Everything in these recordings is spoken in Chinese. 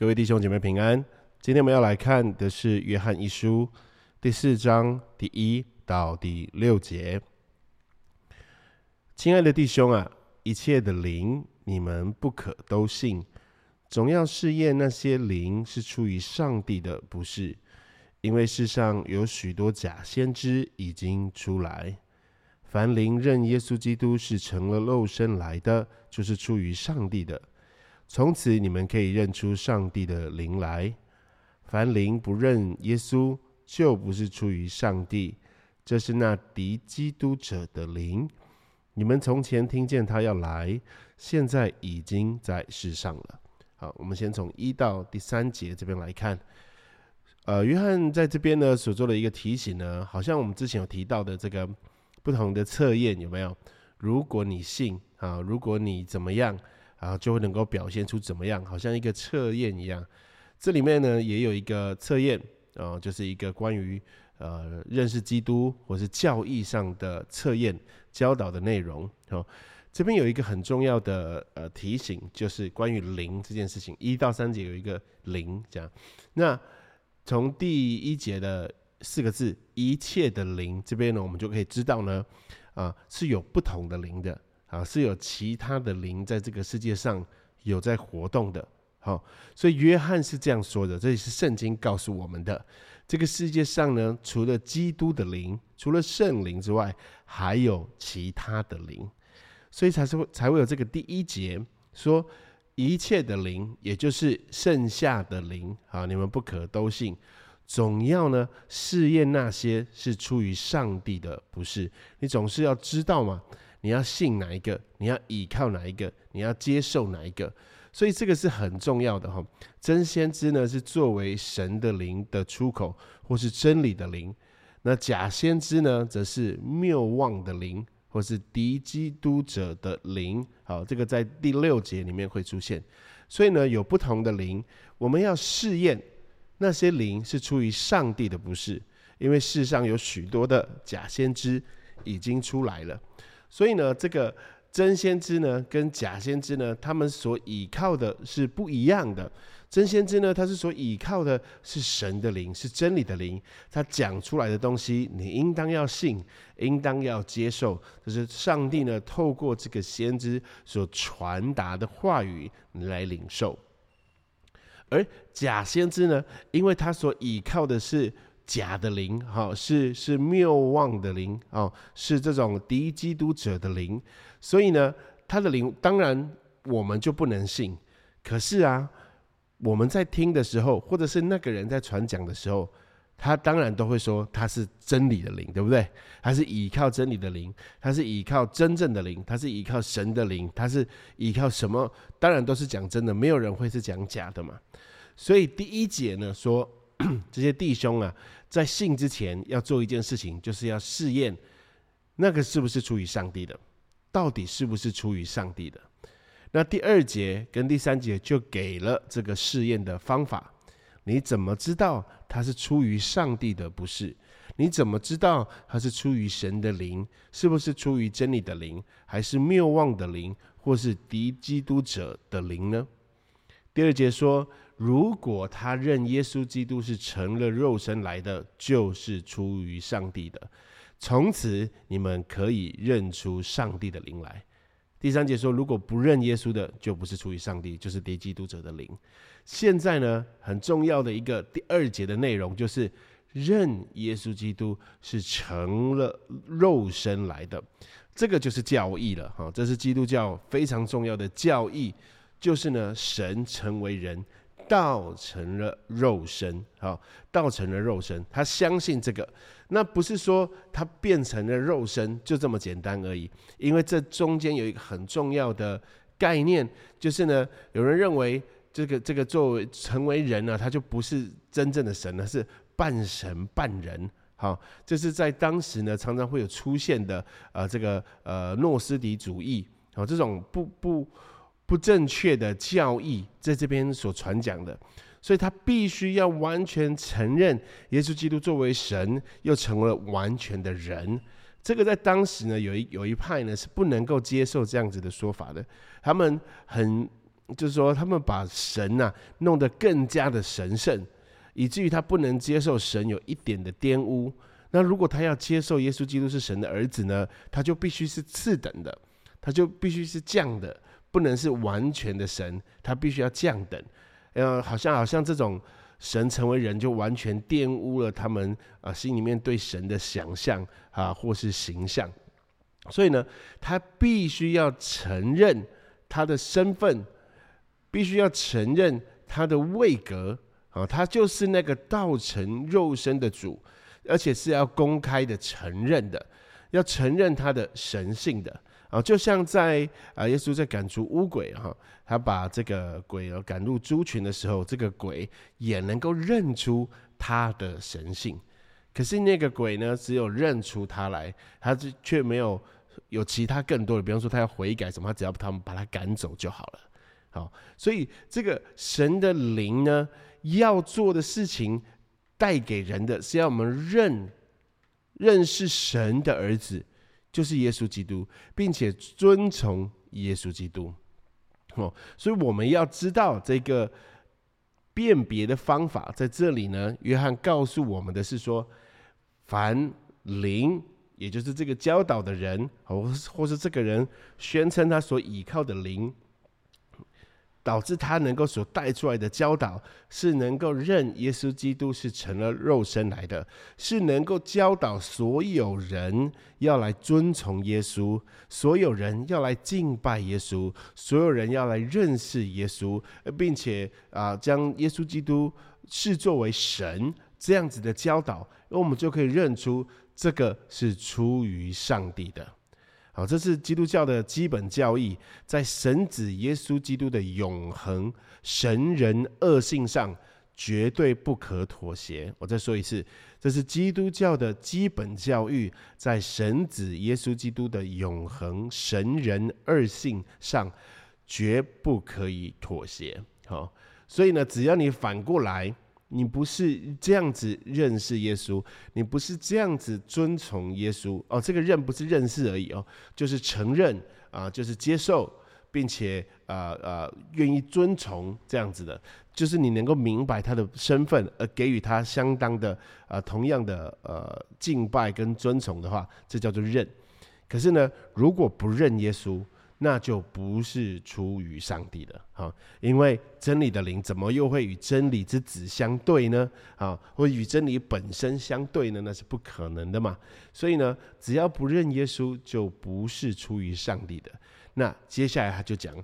各位弟兄姐妹平安。今天我们要来看的是约翰一书第四章第一到第六节。亲爱的弟兄啊，一切的灵你们不可都信，总要试验那些灵是出于上帝的，不是。因为世上有许多假先知已经出来。凡灵认耶稣基督是成了肉身来的，就是出于上帝的。从此你们可以认出上帝的灵来。凡灵不认耶稣，就不是出于上帝。这是那敌基督者的灵。你们从前听见他要来，现在已经在世上了。好，我们先从一到第三节这边来看。呃，约翰在这边呢所做的一个提醒呢，好像我们之前有提到的这个不同的测验有没有？如果你信啊，如果你怎么样啊，就会能够表现出怎么样，好像一个测验一样。这里面呢也有一个测验啊，就是一个关于呃认识基督或是教义上的测验教导的内容。哦，这边有一个很重要的呃提醒，就是关于灵这件事情，一到三节有一个灵这样。那从第一节的四个字“一切的灵”这边呢，我们就可以知道呢，啊，是有不同的灵的，啊，是有其他的灵在这个世界上有在活动的。好，所以约翰是这样说的，这里是圣经告诉我们的。这个世界上呢，除了基督的灵，除了圣灵之外，还有其他的灵，所以才是会才会有这个第一节说。一切的灵，也就是剩下的灵，啊，你们不可都信，总要呢试验那些是出于上帝的，不是？你总是要知道嘛，你要信哪一个，你要倚靠哪一个，你要接受哪一个，所以这个是很重要的哈。真先知呢是作为神的灵的出口，或是真理的灵；那假先知呢，则是谬妄的灵。或是敌基督者的灵，好，这个在第六节里面会出现。所以呢，有不同的灵，我们要试验那些灵是出于上帝的，不是？因为世上有许多的假先知已经出来了，所以呢，这个真先知呢，跟假先知呢，他们所倚靠的是不一样的。真先知呢，他是所倚靠的是神的灵，是真理的灵。他讲出来的东西，你应当要信，应当要接受。就是上帝呢，透过这个先知所传达的话语来领受。而假先知呢，因为他所倚靠的是假的灵，哈，是是谬妄的灵，哦，是这种敌基督者的灵，所以呢，他的灵当然我们就不能信。可是啊。我们在听的时候，或者是那个人在传讲的时候，他当然都会说他是真理的灵，对不对？他是依靠真理的灵，他是依靠真正的灵，他是依靠神的灵，他是依靠什么？当然都是讲真的，没有人会是讲假的嘛。所以第一节呢说，这些弟兄啊，在信之前要做一件事情，就是要试验那个是不是出于上帝的，到底是不是出于上帝的。那第二节跟第三节就给了这个试验的方法。你怎么知道它是出于上帝的？不是？你怎么知道它是出于神的灵？是不是出于真理的灵，还是谬妄的灵，或是敌基督者的灵呢？第二节说，如果他认耶稣基督是成了肉身来的，就是出于上帝的。从此你们可以认出上帝的灵来。第三节说，如果不认耶稣的，就不是出于上帝，就是敌基督者的灵。现在呢，很重要的一个第二节的内容，就是认耶稣基督是成了肉身来的，这个就是教义了。哈，这是基督教非常重要的教义，就是呢，神成为人。道成了肉身，好，道成了肉身，他相信这个，那不是说他变成了肉身就这么简单而已，因为这中间有一个很重要的概念，就是呢，有人认为这个这个作为成为人呢，他就不是真正的神了，是半神半人，好，这是在当时呢常常会有出现的，呃，这个呃诺斯底主义，好，这种不不。不正确的教义在这边所传讲的，所以他必须要完全承认耶稣基督作为神，又成为了完全的人。这个在当时呢，有一有一派呢是不能够接受这样子的说法的。他们很就是说他们把神呐弄得更加的神圣，以至于他不能接受神有一点的玷污。那如果他要接受耶稣基督是神的儿子呢，他就必须是次等的，他就必须是降的，不能是完全的神，他必须要降等。呃，好像好像这种神成为人就完全玷污了他们啊心里面对神的想象啊或是形象，所以呢，他必须要承认他的身份，必须要承认他的位格啊，他就是那个道成肉身的主。而且是要公开的承认的，要承认他的神性的啊，就像在啊，耶稣在赶出乌鬼哈，他把这个鬼儿赶入猪群的时候，这个鬼也能够认出他的神性。可是那个鬼呢，只有认出他来，他却没有有其他更多的，比方说他要悔改什么，他只要他们把他赶走就好了。好，所以这个神的灵呢，要做的事情。带给人的是要我们认认识神的儿子，就是耶稣基督，并且遵从耶稣基督。哦，所以我们要知道这个辨别的方法，在这里呢，约翰告诉我们的是说，凡灵，也就是这个教导的人，或或是这个人宣称他所倚靠的灵。导致他能够所带出来的教导是能够认耶稣基督是成了肉身来的，是能够教导所有人要来遵从耶稣，所有人要来敬拜耶稣，所有人要来认识耶稣，并且啊将耶稣基督视作为神这样子的教导，那我们就可以认出这个是出于上帝的。好，这是基督教的基本教义，在神子耶稣基督的永恒神人恶性上绝对不可妥协。我再说一次，这是基督教的基本教育，在神子耶稣基督的永恒神人二性上绝不可以妥协。好，所以呢，只要你反过来。你不是这样子认识耶稣，你不是这样子遵从耶稣哦。这个认不是认识而已哦，就是承认啊，就是接受，并且啊啊愿意遵从这样子的，就是你能够明白他的身份，而给予他相当的啊同样的呃敬拜跟尊崇的话，这叫做认。可是呢，如果不认耶稣，那就不是出于上帝的，哈，因为真理的灵怎么又会与真理之子相对呢？啊，或与真理本身相对呢？那是不可能的嘛。所以呢，只要不认耶稣，就不是出于上帝的。那接下来他就讲，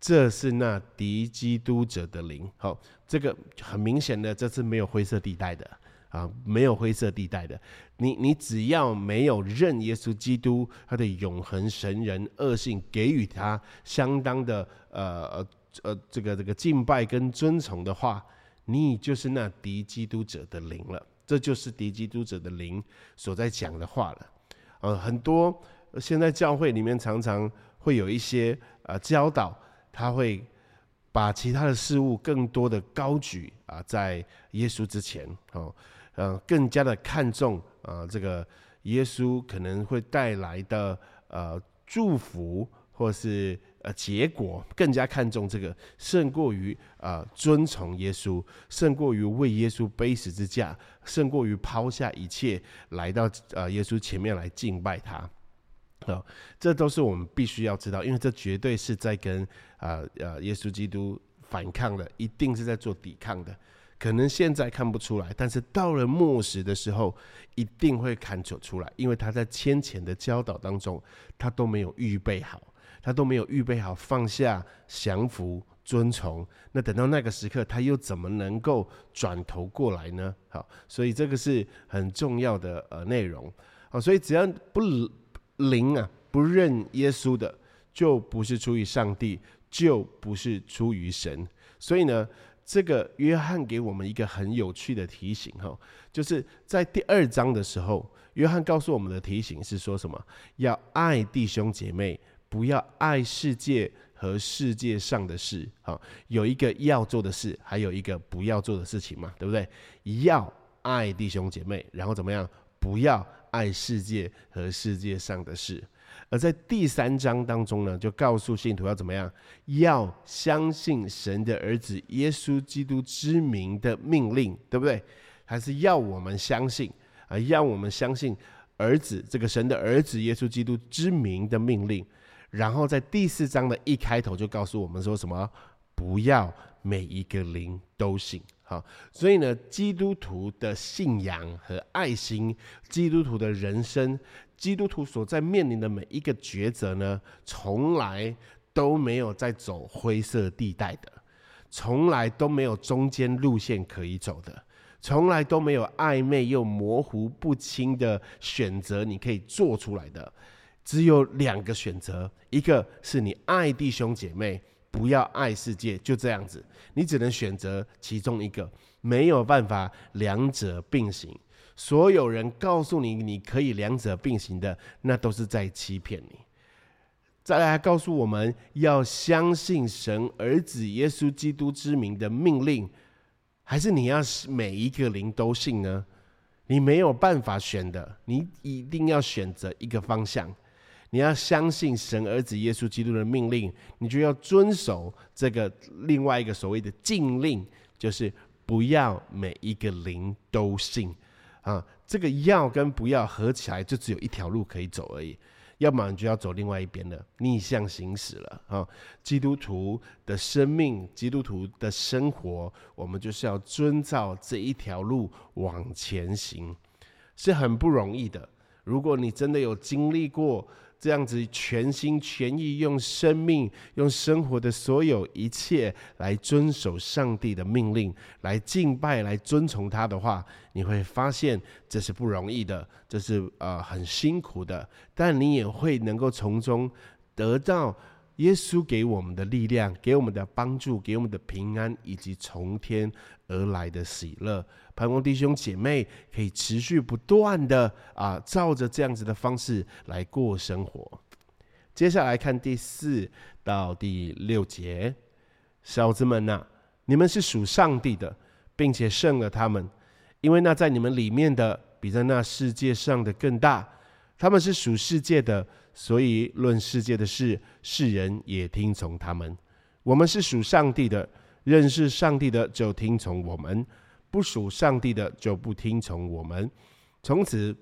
这是那敌基督者的灵，好，这个很明显的，这是没有灰色地带的。啊，没有灰色地带的，你你只要没有认耶稣基督他的永恒神人恶性，给予他相当的呃呃这个这个敬拜跟尊崇的话，你就是那敌基督者的灵了。这就是敌基督者的灵所在讲的话了。呃，很多现在教会里面常常会有一些呃教导，他会把其他的事物更多的高举啊，在耶稣之前哦。呃，更加的看重啊，这个耶稣可能会带来的呃祝福，或是呃结果，更加看重这个，胜过于啊遵从耶稣，胜过于为耶稣背十字架，胜过于抛下一切来到呃耶稣前面来敬拜他。啊，这都是我们必须要知道，因为这绝对是在跟啊呃耶稣基督反抗的，一定是在做抵抗的。可能现在看不出来，但是到了末时的时候，一定会看出出来，因为他在先前的教导当中，他都没有预备好，他都没有预备好放下、降服、遵从。那等到那个时刻，他又怎么能够转头过来呢？好，所以这个是很重要的呃内容。好，所以只要不灵啊，不认耶稣的，就不是出于上帝，就不是出于神。所以呢。这个约翰给我们一个很有趣的提醒，哈，就是在第二章的时候，约翰告诉我们的提醒是说什么？要爱弟兄姐妹，不要爱世界和世界上的事，哈，有一个要做的事，还有一个不要做的事情嘛，对不对？要爱弟兄姐妹，然后怎么样？不要爱世界和世界上的事。而在第三章当中呢，就告诉信徒要怎么样，要相信神的儿子耶稣基督之名的命令，对不对？还是要我们相信啊，要我们相信儿子这个神的儿子耶稣基督之名的命令。然后在第四章的一开头就告诉我们说什么？不要每一个灵都信。好，所以呢，基督徒的信仰和爱心，基督徒的人生，基督徒所在面临的每一个抉择呢，从来都没有在走灰色地带的，从来都没有中间路线可以走的，从来都没有暧昧又模糊不清的选择你可以做出来的。只有两个选择，一个是你爱弟兄姐妹，不要爱世界，就这样子，你只能选择其中一个，没有办法两者并行。所有人告诉你你可以两者并行的，那都是在欺骗你。再来告诉我们要相信神儿子耶稣基督之名的命令，还是你要每一个灵都信呢？你没有办法选的，你一定要选择一个方向。你要相信神儿子耶稣基督的命令，你就要遵守这个另外一个所谓的禁令，就是不要每一个灵都信啊。这个要跟不要合起来，就只有一条路可以走而已。要么你就要走另外一边了逆向行驶了啊。基督徒的生命，基督徒的生活，我们就是要遵照这一条路往前行，是很不容易的。如果你真的有经历过，这样子全心全意用生命、用生活的所有一切来遵守上帝的命令，来敬拜、来遵从他的话，你会发现这是不容易的，这是呃很辛苦的，但你也会能够从中得到。耶稣给我们的力量，给我们的帮助，给我们的平安，以及从天而来的喜乐，盼望弟兄姐妹可以持续不断的啊，照着这样子的方式来过生活。接下来看第四到第六节，小子们呐，你们是属上帝的，并且胜了他们，因为那在你们里面的，比在那世界上的更大。他们是属世界的。所以论世界的事，世人也听从他们。我们是属上帝的，认识上帝的就听从我们；不属上帝的就不听从我们。从此，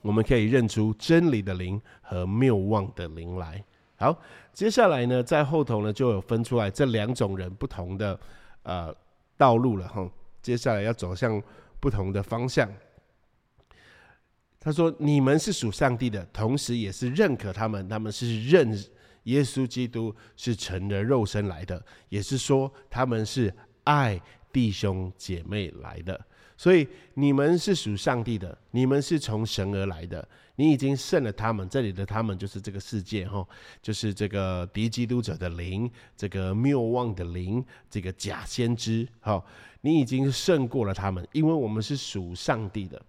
我们可以认出真理的灵和谬妄的灵来。好，接下来呢，在后头呢就有分出来这两种人不同的呃道路了哈。接下来要走向不同的方向。他说：“你们是属上帝的，同时也是认可他们。他们是认耶稣基督是成了肉身来的，也是说他们是爱弟兄姐妹来的。所以你们是属上帝的，你们是从神而来的。你已经胜了他们。这里的他们就是这个世界，哈，就是这个敌基督者的灵，这个谬妄的灵，这个假先知，哈，你已经胜过了他们，因为我们是属上帝的。”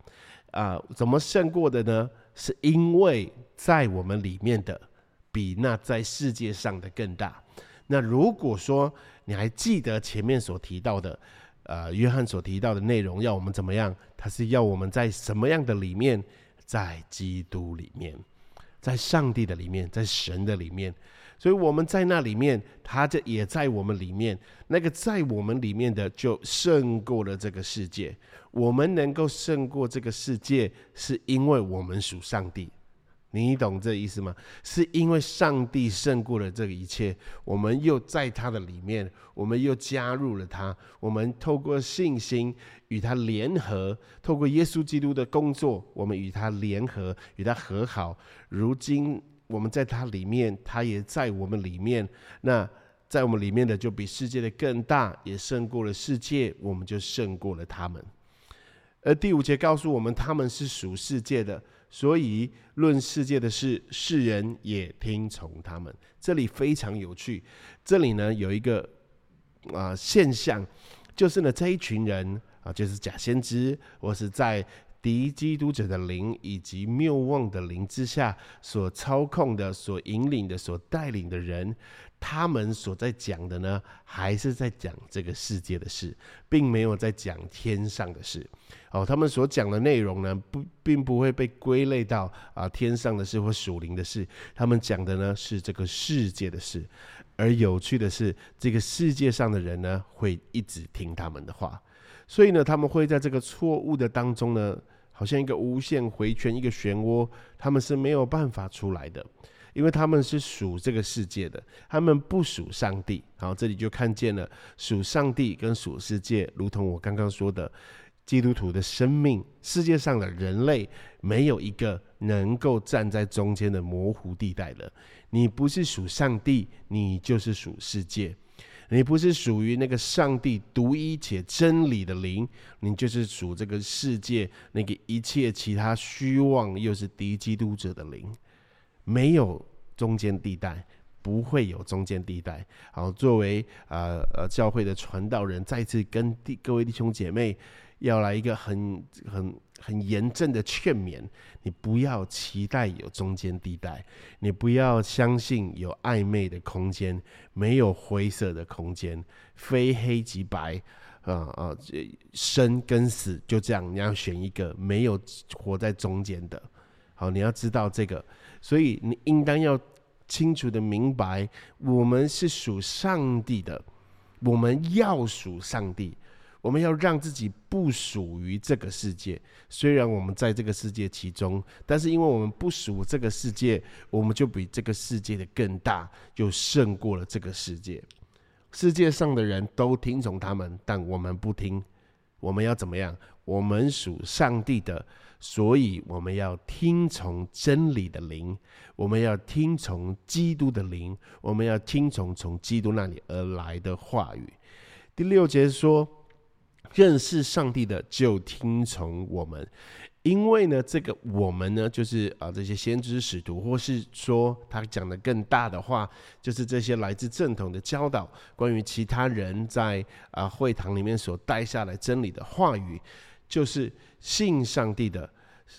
啊，怎么胜过的呢？是因为在我们里面的比那在世界上的更大。那如果说你还记得前面所提到的，呃，约翰所提到的内容，要我们怎么样？他是要我们在什么样的里面？在基督里面，在上帝的里面，在神的里面。所以我们在那里面，他这也在我们里面。那个在我们里面的，就胜过了这个世界。我们能够胜过这个世界，是因为我们属上帝。你懂这意思吗？是因为上帝胜过了这个一切，我们又在他的里面，我们又加入了他。我们透过信心与他联合，透过耶稣基督的工作，我们与他联合，与他和好。如今。我们在它里面，它也在我们里面。那在我们里面的，就比世界的更大，也胜过了世界，我们就胜过了他们。而第五节告诉我们，他们是属世界的，所以论世界的事，世人也听从他们。这里非常有趣，这里呢有一个啊现象，就是呢这一群人啊，就是假先知，或是在敌基督者的灵以及谬妄的灵之下所操控的、所引领的、所带领的人，他们所在讲的呢，还是在讲这个世界的事，并没有在讲天上的事。哦，他们所讲的内容呢，不，并不会被归类到啊天上的事或属灵的事。他们讲的呢，是这个世界的事。而有趣的是，这个世界上的人呢，会一直听他们的话，所以呢，他们会在这个错误的当中呢，好像一个无限回圈，一个漩涡，他们是没有办法出来的，因为他们是属这个世界的，他们不属上帝。好，这里就看见了属上帝跟属世界，如同我刚刚说的。基督徒的生命，世界上的人类没有一个能够站在中间的模糊地带的。你不是属上帝，你就是属世界；你不是属于那个上帝独一且真理的灵，你就是属这个世界那个一切其他虚妄又是敌基督者的灵。没有中间地带，不会有中间地带。好，作为呃呃教会的传道人，再次跟弟各位弟兄姐妹。要来一个很很很严正的劝勉，你不要期待有中间地带，你不要相信有暧昧的空间，没有灰色的空间，非黑即白，啊啊，生跟死就这样，你要选一个，没有活在中间的。好，你要知道这个，所以你应当要清楚的明白，我们是属上帝的，我们要属上帝。我们要让自己不属于这个世界，虽然我们在这个世界其中，但是因为我们不属这个世界，我们就比这个世界的更大，就胜过了这个世界。世界上的人都听从他们，但我们不听。我们要怎么样？我们属上帝的，所以我们要听从真理的灵，我们要听从基督的灵，我们要听从从基督那里而来的话语。第六节说。认识上帝的就听从我们，因为呢，这个我们呢，就是啊这些先知使徒，或是说他讲的更大的话，就是这些来自正统的教导，关于其他人在啊会堂里面所带下来真理的话语，就是信上帝的、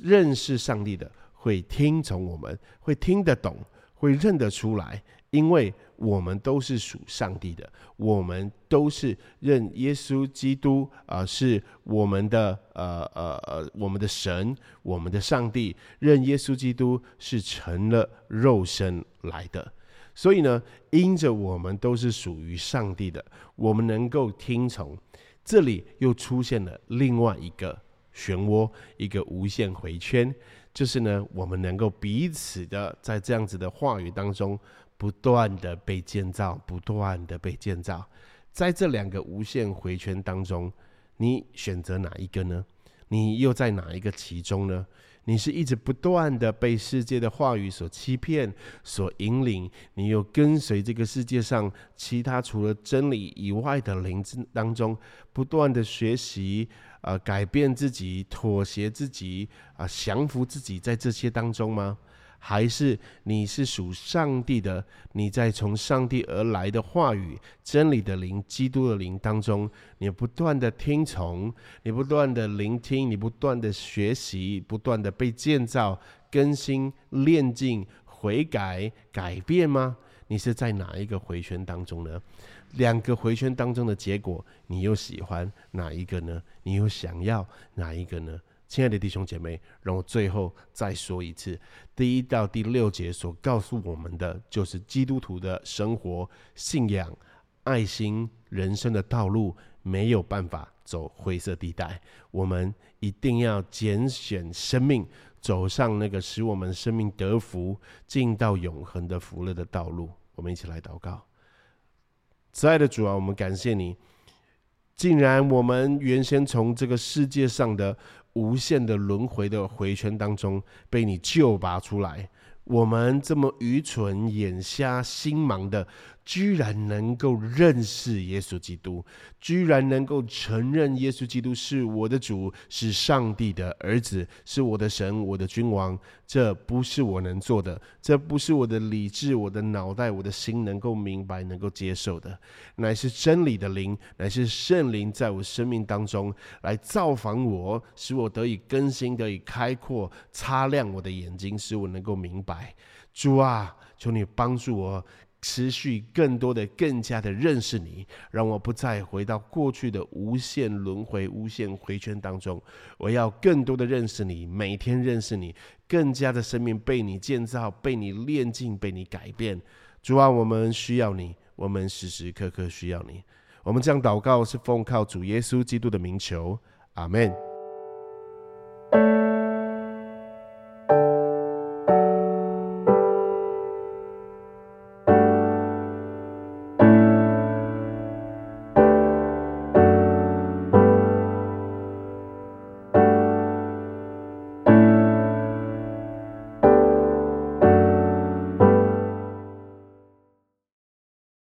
认识上帝的，会听从我们，会听得懂，会认得出来。因为我们都是属上帝的，我们都是认耶稣基督啊，是我们的呃呃呃我们的神，我们的上帝，认耶稣基督是成了肉身来的。所以呢，因着我们都是属于上帝的，我们能够听从。这里又出现了另外一个漩涡，一个无限回圈，就是呢，我们能够彼此的在这样子的话语当中。不断的被建造，不断的被建造，在这两个无限回圈当中，你选择哪一个呢？你又在哪一个其中呢？你是一直不断的被世界的话语所欺骗、所引领，你又跟随这个世界上其他除了真理以外的灵之当中，不断的学习啊，改变自己、妥协自己啊，降服自己，在这些当中吗？还是你是属上帝的？你在从上帝而来的话语、真理的灵、基督的灵当中，你不断的听从，你不断的聆听，你不断的学习，不断的被建造、更新、炼净、悔改、改变吗？你是在哪一个回圈当中呢？两个回圈当中的结果，你又喜欢哪一个呢？你又想要哪一个呢？亲爱的弟兄姐妹，让我最后再说一次：第一到第六节所告诉我们的，就是基督徒的生活、信仰、爱心、人生的道路，没有办法走灰色地带。我们一定要拣选生命，走上那个使我们生命得福、进到永恒的福乐的道路。我们一起来祷告：慈爱的主啊，我们感谢你，竟然我们原先从这个世界上的。无限的轮回的回圈当中，被你救拔出来。我们这么愚蠢、眼瞎、心盲的，居然能够认识耶稣基督，居然能够承认耶稣基督是我的主，是上帝的儿子，是我的神，我的君王。这不是我能做的，这不是我的理智、我的脑袋、我的心能够明白、能够接受的，乃是真理的灵，乃是圣灵在我生命当中来造访我，使我得以更新，得以开阔，擦亮我的眼睛，使我能够明白。主啊，求你帮助我。持续更多的、更加的认识你，让我不再回到过去的无限轮回、无限回圈当中。我要更多的认识你，每天认识你，更加的生命被你建造、被你炼净、被你改变。主啊，我们需要你，我们时时刻刻需要你。我们这样祷告是奉靠主耶稣基督的名求，阿门。